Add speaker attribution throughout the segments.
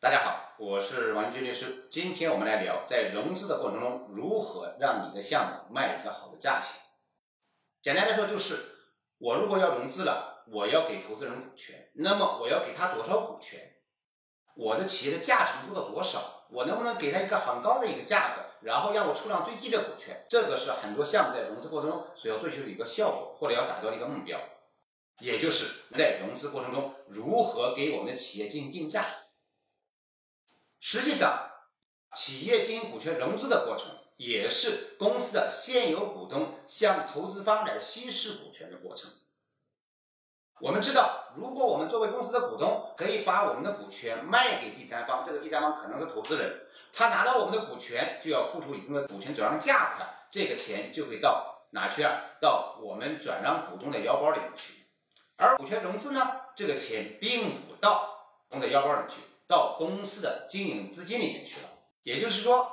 Speaker 1: 大家好，我是王军律师。今天我们来聊，在融资的过程中，如何让你的项目卖一个好的价钱。简单来说，就是我如果要融资了，我要给投资人股权，那么我要给他多少股权？我的企业的价值做到多少？我能不能给他一个很高的一个价格，然后让我出让最低的股权？这个是很多项目在融资过程中所要追求的一个效果，或者要达到的一个目标。也就是在融资过程中，如何给我们的企业进行定价？实际上，企业进行股权融资的过程，也是公司的现有股东向投资方来稀释股权的过程。我们知道，如果我们作为公司的股东，可以把我们的股权卖给第三方，这个第三方可能是投资人，他拿到我们的股权，就要付出一定的股权转让价款，这个钱就会到哪去啊？到我们转让股东的腰包里面去。而股权融资呢，这个钱并不到股东的腰包里去，到公司的经营资金里面去了。也就是说，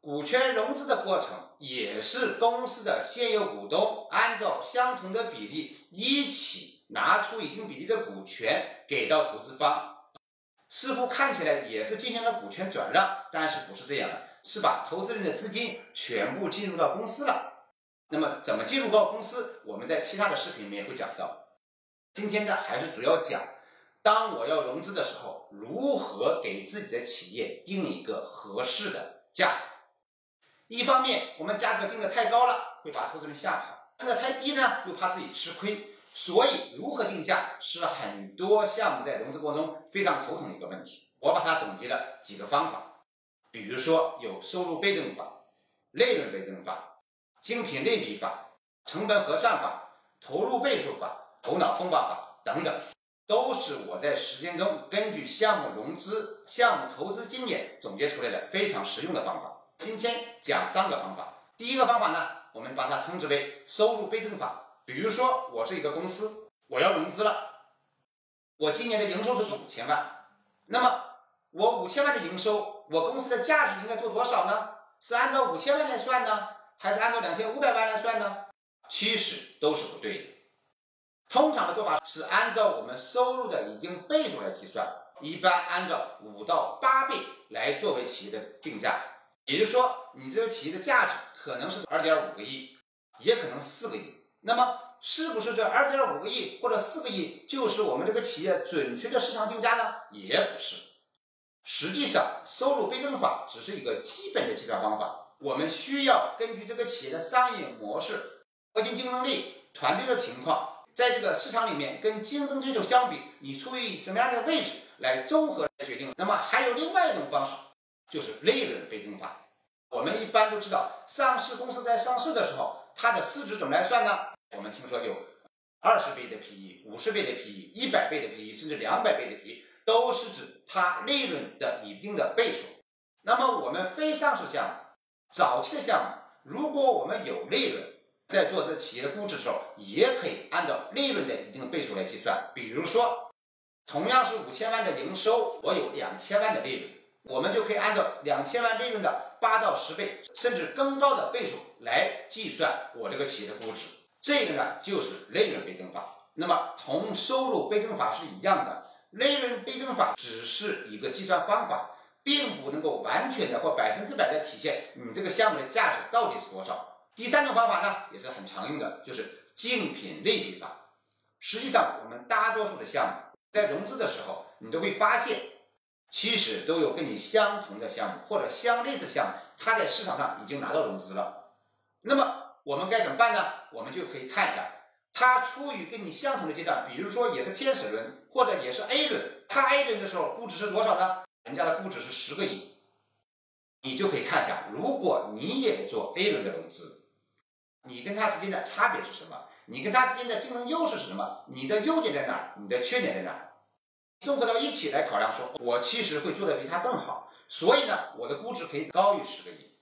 Speaker 1: 股权融资的过程也是公司的现有股东按照相同的比例一起拿出一定比例的股权给到投资方，似乎看起来也是进行了股权转让，但是不是这样的，是把投资人的资金全部进入到公司了。那么怎么进入到公司？我们在其他的视频里面会讲到。今天呢，还是主要讲，当我要融资的时候，如何给自己的企业定一个合适的价。一方面，我们价格定的太高了，会把投资人吓跑；定的太低呢，又怕自己吃亏。所以，如何定价是很多项目在融资过程中非常头疼的一个问题。我把它总结了几个方法，比如说有收入倍增法、利润倍增法、精品类比法、成本核算法、投入倍数法。头脑风暴法等等，都是我在实践中根据项目融资、项目投资经验总结出来的非常实用的方法。今天讲三个方法。第一个方法呢，我们把它称之为收入倍增法。比如说，我是一个公司，我要融资了，我今年的营收是五千万，那么我五千万的营收，我公司的价值应该做多少呢？是按照五千万来算呢，还是按照两千五百万来算呢？其实都是不对的。通常的做法是按照我们收入的一定倍数来计算，一般按照五到八倍来作为企业的定价。也就是说，你这个企业的价值可能是二点五个亿，也可能四个亿。那么，是不是这二点五个亿或者四个亿就是我们这个企业准确的市场定价呢？也不是。实际上，收入倍增法只是一个基本的计算方法。我们需要根据这个企业的商业模式、核心竞争力、团队的情况。在这个市场里面，跟竞争对手相比，你处于什么样的位置来综合来决定。那么还有另外一种方式，就是利润倍增法。我们一般都知道，上市公司在上市的时候，它的市值怎么来算呢？我们听说有二十倍的 PE、五十倍的 PE、一百倍的 PE，甚至两百倍的 PE，都是指它利润的一定的倍数。那么我们非上市项目、早期的项目，如果我们有利润，在做这企业的估值的时候，也可以按照利润的一定倍数来计算。比如说，同样是五千万的营收，我有两千万的利润，我们就可以按照两千万利润的八到十倍，甚至更高的倍数来计算我这个企业的估值。这个呢，就是利润倍增法。那么，同收入倍增法是一样的，利润倍增法只是一个计算方法，并不能够完全的或百分之百的体现你这个项目的价值到底是多少。第三种方法呢，也是很常用的，就是竞品类比法。实际上，我们大多数的项目在融资的时候，你都会发现，其实都有跟你相同的项目或者相类似项目，它在市场上已经拿到融资了。那么我们该怎么办呢？我们就可以看一下，它处于跟你相同的阶段，比如说也是天使轮或者也是 A 轮，它 A 轮的时候估值是多少呢？人家的估值是十个亿，你就可以看一下，如果你也做 A 轮的融资。你跟他之间的差别是什么？你跟他之间的竞争优势是什么？你的优点在哪？你的缺点在哪？综合到一起来考量，说我其实会做的比他更好，所以呢，我的估值可以高于十个亿。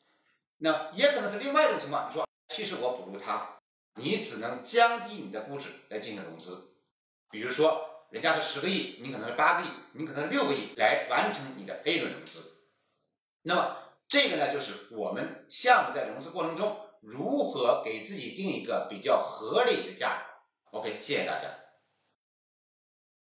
Speaker 1: 那也可能是另外一种情况，你说其实我不如他，你只能降低你的估值来进行融资。比如说人家是十个亿，你可能是八个亿，你可能是六个亿来完成你的 A 轮融资。那么这个呢，就是我们项目在融资过程中。如何给自己定一个比较合理的价格？OK，谢谢大家。